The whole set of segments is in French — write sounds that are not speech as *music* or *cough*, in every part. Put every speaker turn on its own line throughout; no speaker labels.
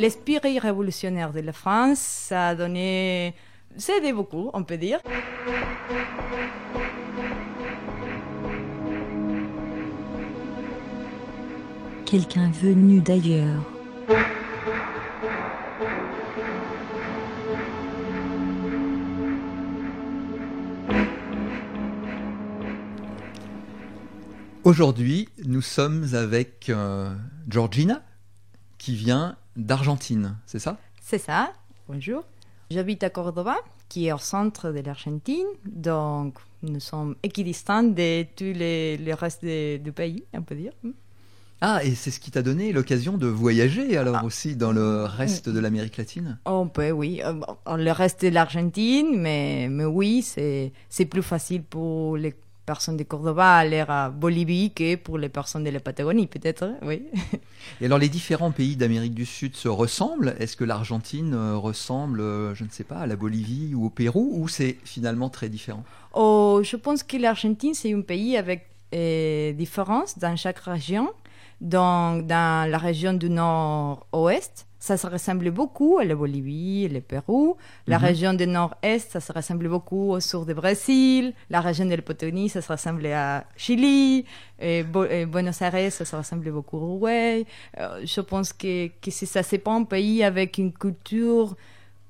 l'esprit révolutionnaire de la France, ça a donné, ça a aidé beaucoup, on peut dire.
Quelqu'un venu d'ailleurs.
Aujourd'hui, nous sommes avec euh, Georgina, qui vient d'Argentine, c'est ça?
C'est ça, bonjour. J'habite à Cordoba, qui est au centre de l'Argentine, donc nous sommes équidistants de tous les, les restes du pays, on peut dire.
Ah, et c'est ce qui t'a donné l'occasion de voyager alors
Ah.
aussi dans le reste de l'Amérique latine?
On peut, oui. Euh, Le reste de l'Argentine, mais, mais oui, c'est plus facile pour les personnes de Cordoba à Bolivie que pour les personnes de la Patagonie, peut-être, hein, oui.
Et alors les différents pays d'Amérique du Sud se ressemblent? Est-ce que l'Argentine euh, ressemble, euh, je ne sais pas, à la Bolivie ou au Pérou Ou c'est finalement très différent?
Oh, je pense que l'Argentine, c'est un pays avec euh, différences dans chaque région. Donc, dans la région du nord-ouest, ça se ressemble beaucoup à la Bolivie le Pérou. La
Mhm.
région du nord-est, ça se ressemble beaucoup au sud du Brésil. La région de la Patagonie, ça se ressemble à Chili. Et, Bo- et Buenos Aires, ça se ressemble beaucoup au Uruguay. Euh, je pense que, que c'est ça, c'est pas un pays avec une culture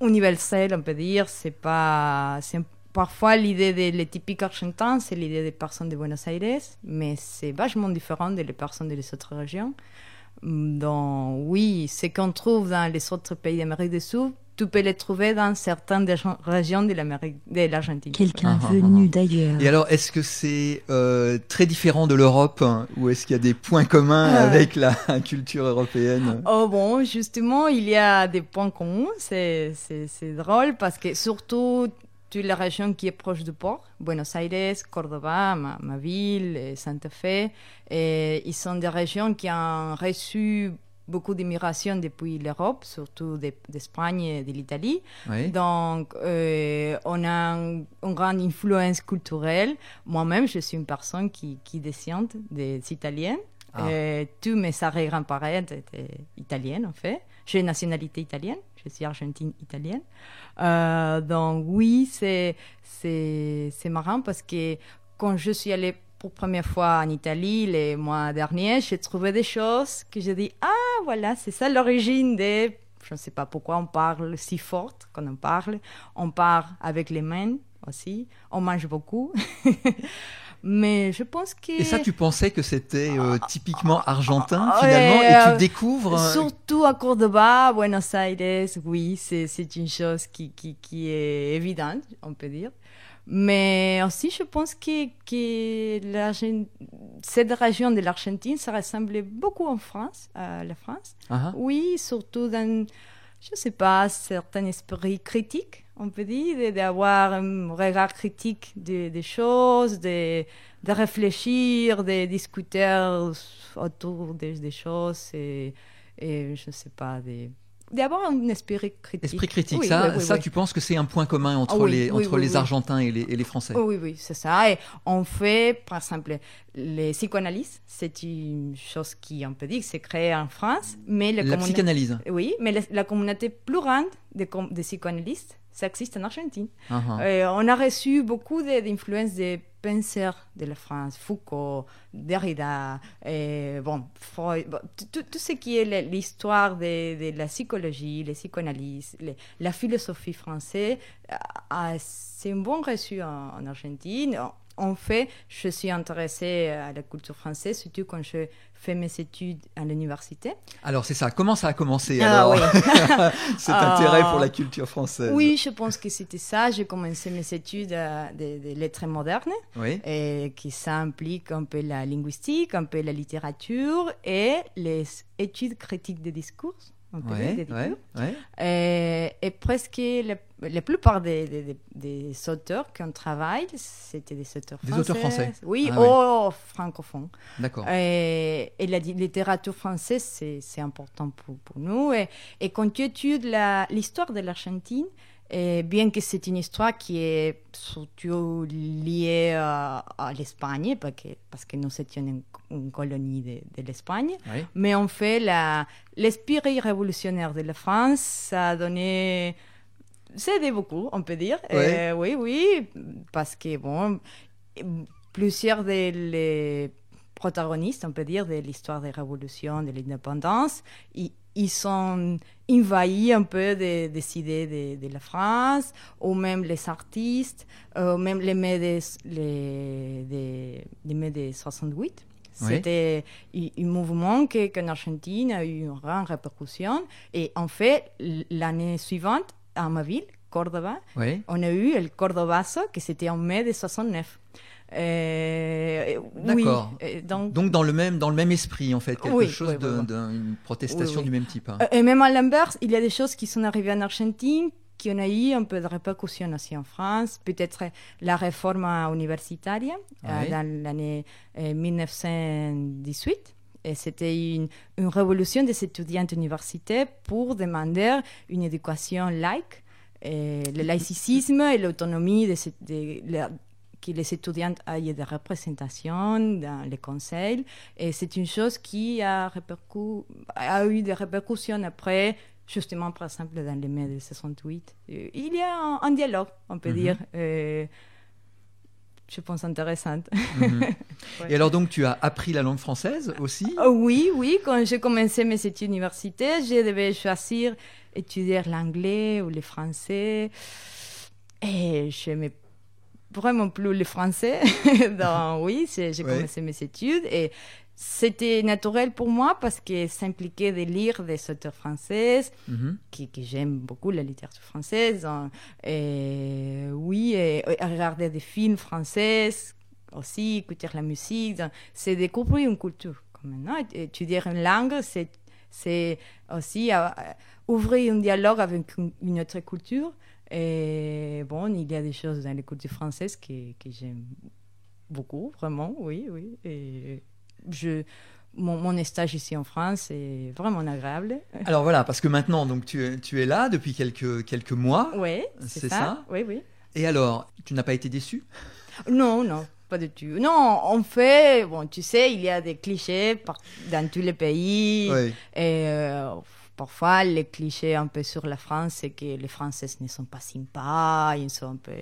universelle, on peut dire. C'est pas, parfois l'idée des les typiques argentins, c'est l'idée des personnes de Buenos Aires, mais c'est vachement différent des personnes des autres régions. Donc oui, ce qu'on trouve dans les autres pays d'Amérique du Sud, tu peux les trouver dans certaines des régions de l'Amérique, de l'Argentine.
Quelqu'un
Ah, ah,
venu
ah.
d'ailleurs.
Et alors, est-ce que c'est euh, très différent de l'Europe hein, Ou est-ce qu'il y a des points communs
Euh.
avec la *laughs* culture européenne?
Oh bon, justement, il y a des points communs. C'est, c'est, c'est drôle parce que surtout toute la région qui est proche du port, Buenos Aires, Cordoba, ma, ma ville, et Santa Fe, et ils sont des régions qui ont reçu beaucoup d'immigration depuis l'Europe, surtout de- d'Espagne et de l'Italie.
Oui.
Donc, euh, on a un- une grande influence culturelle. Moi-même, je suis une personne qui, qui descend des Italiennes.
Ah.
Euh, tous mes arrière-grands-parents étaient italiennes, en fait. J'ai une nationalité italienne. Je suis argentine-italienne. Euh, donc, oui, c'est, c'est, marrant parce que quand je suis allée pour première fois en Italie les mois derniers, j'ai trouvé des choses que j'ai dit Ah, voilà, c'est ça l'origine des. Je ne sais pas pourquoi on parle si fort quand on parle. On parle avec les mains aussi. On mange beaucoup. *laughs* Mais je pense que.
Et ça, tu pensais que c'était euh, typiquement argentin
Ah,
finalement,
ouais,
et
euh,
tu découvres. euh,
Surtout à Cordoba, Buenos Aires, oui, c'est une chose qui, qui, qui est évidente, on peut dire. Mais aussi, je pense que, que cette région de l'Argentine, ça ressemblait beaucoup en France, à la France.
ah, ah.
Oui, surtout dans, je ne sais pas, certain esprit critique, on peut dire, d'avoir un regard critique des, des choses, de, de réfléchir, de discuter autour des, des choses et, et je ne sais pas, de- d'avoir un esprit critique.
Esprit critique,
Oui,
ça,
oui, oui,
ça tu penses que c'est un point commun entre
Ah
les, entre les. Argentins et les, et les Français?
Oui, oui, c'est ça. Et on fait, par exemple, les psychanalyses, c'est une chose qui, on peut dire, s'est créée en France, mais la,
psychanalyse.
Oui, mais la, la communauté plus grande des, des psychanalystes, ça existe en Argentine. Et on a reçu beaucoup de- d'influences des penseurs de la France, Foucault, Derrida, et bon, Freud, bon, tout- ce qui est l'histoire de, de la psychologie, les psychanalyses, les- la philosophie française, c'est un bon reçu en, en Argentine. En fait, je suis intéressée à la culture française, surtout quand je fais mes études à l'université.
Alors c'est ça, comment ça a commencé
Ah,
alors
oui. *laughs*
cet
Ah.
intérêt pour la culture française
Oui, je pense que c'était ça. J'ai commencé mes études euh, de, de lettres modernes,
Oui.
et qui ça implique un peu la linguistique, un peu la littérature et les études critiques des discours.
Ouais,
des
ouais, ouais.
Et, et presque la, la plupart des, des, des- des auteurs qu'on travaille, c'était des auteurs
Des
français.
auteurs français.
Oui,
Ah oui.
ou francophones.
D'accord.
Et, et la littérature française, c'est important pour, pour nous. Et, et quand tu études la- l'histoire de l'Argentine, Et bien que c'est une histoire qui est surtout liée à, à l'Espagne, parce que, parce que nous étions une, une colonie de, de l'Espagne,
Oui.
mais en fait, l'esprit révolutionnaire de la France, ça a donné. Aidé beaucoup, on peut dire. Euh, oui, oui, parce que, bon, plusieurs des les protagonistes, on peut dire, de l'histoire des révolutions, de l'indépendance, ils, ils sont envahis un peu des, des idées de, de la France, ou même les artistes, ou même les mai des, les, mai des 68.
Oui.
C'était un un mouvement qui, qu'en Argentine a eu une grande répercussion. Et en fait, l'année suivante, à ma ville, Cordoba,
Oui.
on a eu le Cordobazo, que c'était en mai de 69. Euh,
D'accord.
euh, donc,
Donc dans le même dans le même esprit en fait, quelque
Oui,
chose
oui,
d'une protestation du même type. hein.
Euh, Et même à l'inverse, il y a des choses qui sont arrivées en Argentine qui ont eu un peu de répercussion aussi en France. Peut-être la réforme universitaire euh, dans l'année euh, 1918. Et c'était une, une révolution des étudiants universitaires pour demander une éducation laïque, et le laïcisme et l'autonomie de, de que les étudiants aient des représentations dans les conseils. Et c'est une chose qui a, répercu- a eu des répercussions après, justement, par exemple, dans les mai de 68. Euh, Il y a un, dialogue, on peut
Mhm.
dire, euh, je pense intéressant.
Mhm. *laughs*
Ouais.
Et alors donc tu as appris la langue française aussi?
Ah oui, oui, quand j'ai commencé mes études universitaires, je devais choisir étudier l'anglais ou le français. Et je n'aimais vraiment plus le français. *laughs* Donc oui, j'ai
Ouais.
commencé mes études et c'était naturel pour moi parce que ça impliquait de lire des auteurs français,
Mhm.
qui, que j'aime beaucoup la littérature française. hein. Et oui, et, et regarder des films français aussi, écouter la musique. donc, C'est découvrir une culture. Quand même, non Étudier une langue, c'est, aussi euh, ouvrir un dialogue avec une, une autre culture. Et bon, il y a des choses dans les cultures françaises que, que j'aime beaucoup, vraiment, oui, oui. Et je, mon, mon stage ici en France est vraiment agréable.
Alors voilà, parce que maintenant donc tu es, tu es là depuis quelques quelques mois.
Oui,
C'est ça
ça. Oui, oui.
Et alors, tu n'as pas été déçu
Non, non, pas du tout. Non, en fait, bon, tu sais, il y a des clichés par- dans tous les pays.
Oui.
Et euh, parfois, les clichés un peu sur la France, c'est que les Français ne sont pas sympas, ils sont un peu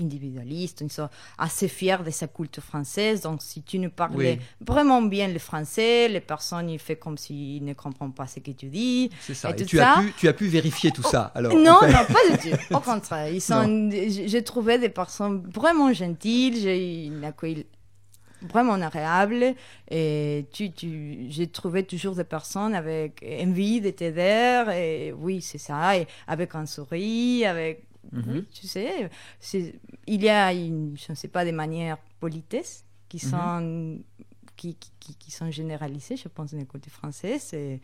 individualistes, ils sont assez fiers de sa culture française. Donc, si tu ne parlais vraiment bien le français, les personnes, ils font comme s'ils ne comprennent pas ce que tu dis.
C'est ça.
Et
Et,
tout
tu
ça-
as pu tu as pu vérifier tout ça. Alors
non,
en *laughs* fait.
non, pas du tout. Au contraire, ils *laughs* sont. J'ai j'ai trouvé des personnes vraiment gentilles. J'ai une accueil vraiment agréable. Et tu, tu, j'ai trouvé toujours des personnes avec envie de t'aider. Et oui, c'est ça. Et avec un sourire, avec.
Mhm.
Oui, tu sais, il y a, une, je ne sais pas, des manières politesses qui
Mhm.
sont, qui, qui- qui, qui sont généralisées, je pense, dans les côtés français. C'est,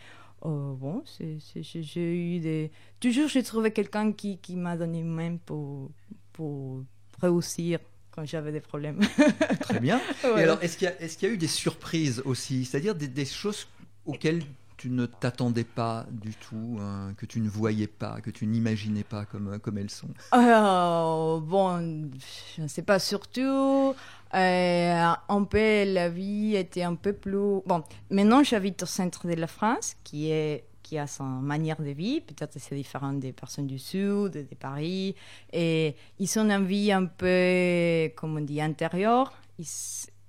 euh, bon, j'ai eu des... Toujours, j'ai trouvé quelqu'un qui, qui m'a donné une main pour, pour réussir quand j'avais des problèmes. *laughs*
Très bien. *laughs*
Ouais.
Et alors, est-ce qu'il y, a- y eu des surprises aussi? C'est-à-dire des, des choses auxquelles tu ne t'attendais pas du tout, hein, que tu ne voyais pas, que tu n'imaginais pas comme, comme elles sont?
Euh, bon, je ne sais pas, surtout, euh, un peu, la vie était un peu plus... Bon, maintenant j'habite au centre de la France, qui, est, qui a sa manière de vie, peut-être c'est différent des personnes du sud, de Paris, et ils ont une vie un peu, comme on dit, intérieure. Ils,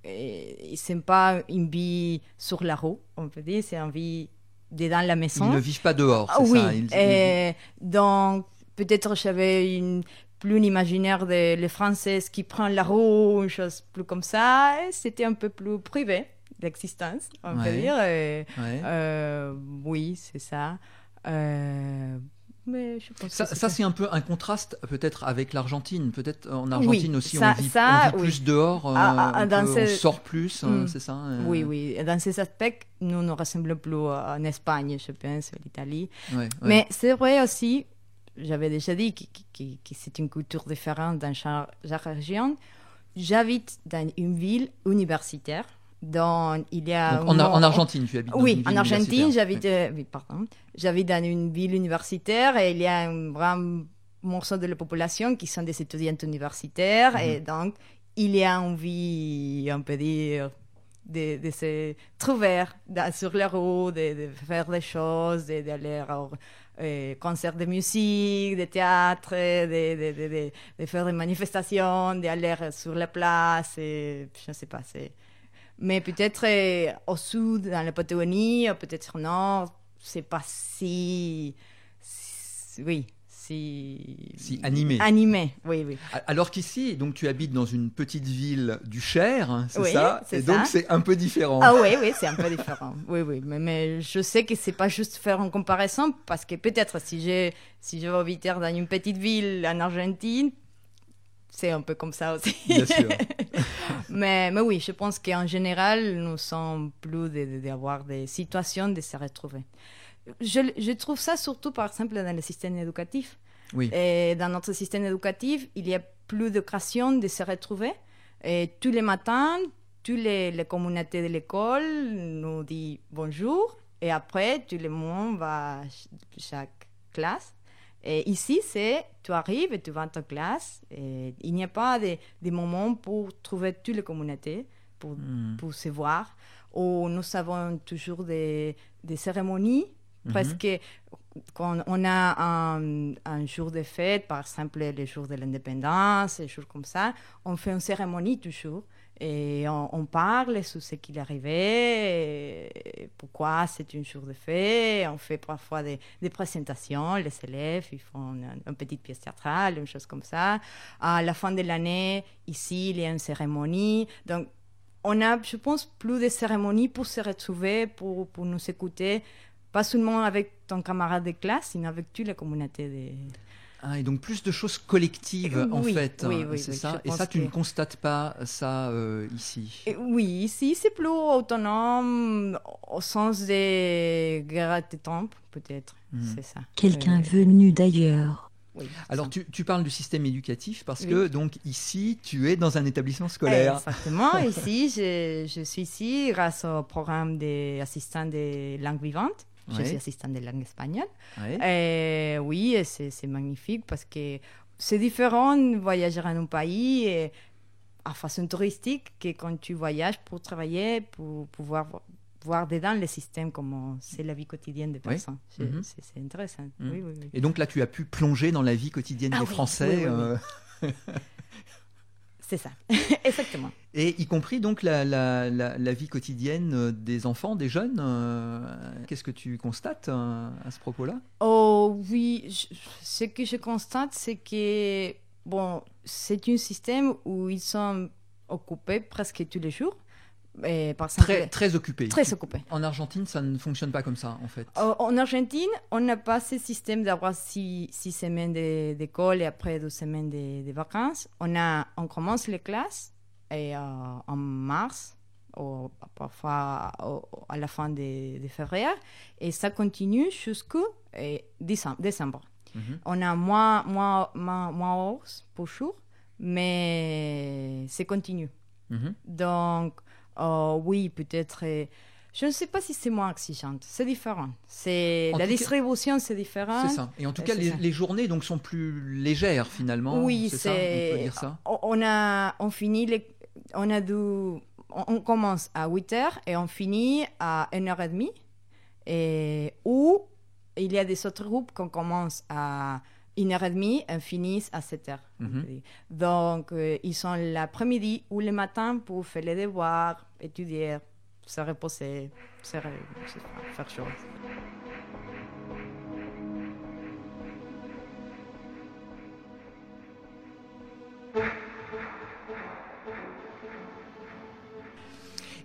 ils pas une vie sur la roue, on peut dire, c'est une vie dedans la maison.
Ils ne vivent pas dehors,
Ah
c'est
oui,
ça Ils- ils-
et donc peut-être j'avais une plus une imaginaire de les Françaises qui prennent la roue, une chose plus comme ça. C'était un peu plus privé d'existence, on peut
Ouais.
dire. et,
Ouais.
euh, oui, c'est ça. Euh, mais je pense
Ça, c'est un peu un contraste peut-être avec l'Argentine. Peut-être en Argentine aussi,
ça-
on vit,
ça,
on vit
oui.
plus dehors, euh,
Ah, ah,
on,
dans
peut- on
ce-
sort plus, euh,
Mm.
c'est ça euh,
Oui, oui. Dans ces aspects, nous ne ressemblons plus en Espagne, je pense, à l'Italie.
ouais.
Mais c'est vrai aussi, j'avais déjà dit que, que- c'est une culture différente dans chaque région. J'habite dans une ville universitaire, dont il y a...
Donc, en, Argentine, tu habites dans
Oui,
une ville
en Argentine, j'habite, euh, oui, dans une ville universitaire et il y a un grand morceau de la population qui sont des étudiants universitaires
Mhm.
et donc il y a envie, on peut dire, de, de se trouver dans- sur les routes, de, de faire des choses, d'aller au euh, concert de musique, de théâtre, de, faire des manifestations, d'aller sur la place, et, je ne sais pas. c'est- Mais peut-être euh, au sud, dans la Patagonie, peut-être nord, c'est pas si, si- oui, si,
Si animé.
Animé, oui, oui.
Alors qu'ici, donc tu habites dans une petite ville du Cher, hein, c'est
Oui,
ça
c'est
Et donc c'est un peu différent.
Ah oui, oui, c'est un peu différent. *laughs* Oui, oui, mais, mais je sais que c'est pas juste faire une comparaison parce que peut-être si je si je vais habiter dans une petite ville en Argentine, c'est un peu comme ça aussi.
Bien sûr. *laughs*
mais, mais oui, je pense qu'en général, nous sommes plus de- de- d'avoir des situations de se retrouver. Je, je trouve ça surtout, par exemple, dans le système éducatif.
Oui.
Et dans notre système éducatif, il y a plus d'occasions de se retrouver. Et tous les matins, toutes les, les communautés de l'école nous disent bonjour. Et après, tout le monde va à ch- chaque classe. Et ici, c'est tu arrives et tu vas en ta classe. Et il n'y a pas de, de moments pour trouver toutes les communautés, pour,
Hmm.
pour se voir. Ou nous avons toujours des, des cérémonies parce que quand on a un, un jour de fête, par exemple le jour de l'indépendance, des jours comme ça, on fait une cérémonie toujours. Et on, parle sur ce qui est arrivé, et pourquoi c'est un jour de fête. On fait parfois des, des présentations, les élèves, ils font une, une petite pièce théâtrale, une chose comme ça. À la fin de l'année, ici, il y a une cérémonie. Donc, on a, je pense, plus de cérémonies pour se retrouver, pour, pour nous écouter, pas seulement avec ton camarade de classe, mais avec toute la communauté. De...
Ah, et donc plus de choses collectives en
Oui,
fait,
oui,
hein,
oui,
c'est
oui,
ça. Et ça, tu ne constates pas ça euh, ici?
Et oui, ici, c'est plus autonome au sens des guerres de temps, peut-être.
Mhm.
C'est ça.
Quelqu'un
Euh,
venu d'ailleurs.
oui,
Alors tu, tu parles du système éducatif parce
Oui.
que donc ici tu es dans un établissement scolaire.
Exactement. *laughs* ici, je, je suis ici grâce au programme d'assistant de langue vivante. Je suis assistant de langue espagnole. Et oui, et c'est magnifique parce que c'est différent de voyager dans un pays et, à façon touristique que quand tu voyages pour travailler, pour pouvoir vo- voir dedans le système, comment c'est la vie quotidienne des personnes. C'est
Mhm.
c'est- intéressant.
Mhm.
Oui, oui, oui.
Et donc là tu as pu plonger dans la vie quotidienne
Ah
des Français. euh, *laughs*
C'est ça. *laughs* Exactement.
Et y compris donc la, la, la, la vie quotidienne euh, des enfants, des jeunes. euh, Qu'est-ce que tu constates euh, à ce propos-là?
Oh oui, je- ce que je constate, c'est que bon, c'est un système où ils sont occupés presque tous les jours. Et par exemple,
Très, très occupé.
très.
En Argentine, ça ne fonctionne pas comme ça en fait.
Euh, En Argentine, on n'a pas ce système d'avoir six, six semaines de- d'école et après deux semaines de, de vacances. On, a, on commence les classes et, euh, en mars, ou parfois à la fin de, de février, et ça continue jusqu'au euh, décembre.
Mhm.
On a moins, moins, moins, moins heures pour jour, mais c'est continu.
Mhm.
Donc, euh, oui, peut-être. euh, je ne sais pas si c'est moins exigeante. C'est différent. C'est la distribution, c'est différent.
C'est ça. Et en tout
Euh,
cas, les, journées donc sont plus légères finalement.
Oui,
c'est. On peut
c'est.
dire ça?
On- a, on finit les, on a du, on, on commence à 8 heures et on finit à 1h30. Et ou il y a des autres groupes qu'on commence à 1h30 et finissent à 7h.
Mhm.
Donc, euh, ils sont l'après-midi ou le matin pour faire les devoirs, étudier, se reposer, se faire chose.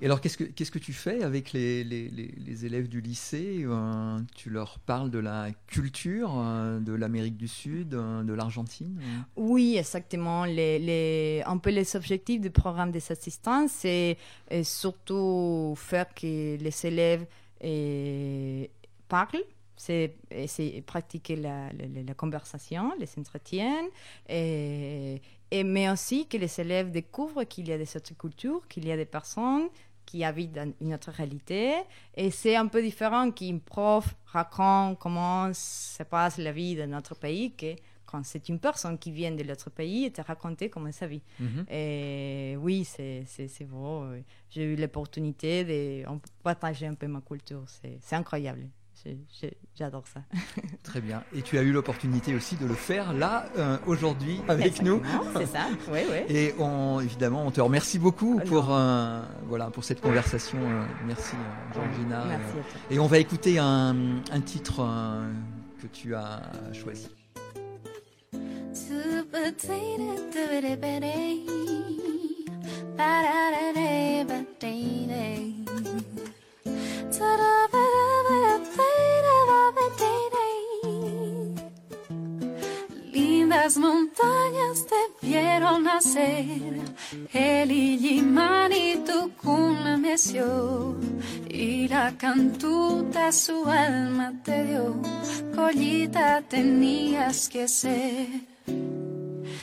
Et alors, qu'est-ce que tu fais avec les, élèves du lycée Euh, Tu leur parles de la culture euh, de l'Amérique du Sud, euh, de l'Argentine
Oui, exactement. Un peu les objectifs du programme des assistants, c'est surtout faire que les élèves parlent, c'est pratiquer la conversation, les entretiens, et, et, mais aussi que les élèves découvrent qu'il y a des autres cultures, qu'il y a des personnes qui habitent dans une autre réalité. Et c'est un peu différent qu'un prof raconte comment se passe la vie dans notre pays que quand c'est une personne qui vient de l'autre pays et te raconter comment sa vie.
Mhm.
Et oui, c'est vrai. J'ai eu l'opportunité de partager un peu ma culture. C'est incroyable. J'adore ça. *laughs*
Très bien. Et tu as eu l'opportunité aussi de le faire là, euh, aujourd'hui, avec nous.
C'est ça, oui, oui.
Et on, évidemment, on te remercie beaucoup pour, euh, voilà, pour cette conversation. Euh, merci, Georgina.
Merci à toi.
Et on va écouter un, un titre que tu as choisi.
Vieron nacer, el Illimani y tu cuna meció, y la cantuta su alma te dio, collita tenías que ser.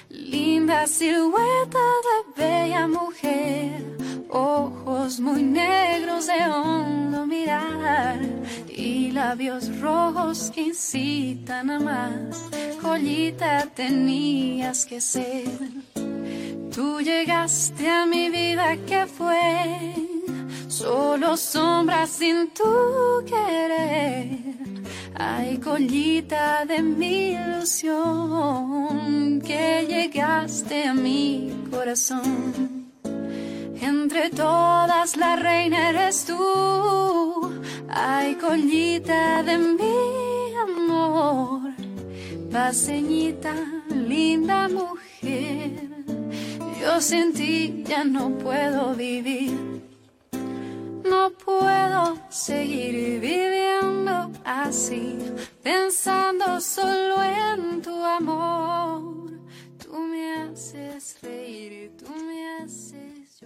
Linda silueta de bella mujer, ojos muy negros de hondo mirar y labios rojos que incitan a más. Joyita tenías que ser. Tú llegaste a mi vida que fue solo sombras sin tu querer. Ay, collita de mi ilusión, que llegaste a mi corazón. Entre todas la reina eres tú, ay collita de mi amor, paseñita, linda mujer, sin ti ya no puedo vivir, no puedo seguir viviendo así, pensando solo en tu amor, tú me haces reír, tú me haces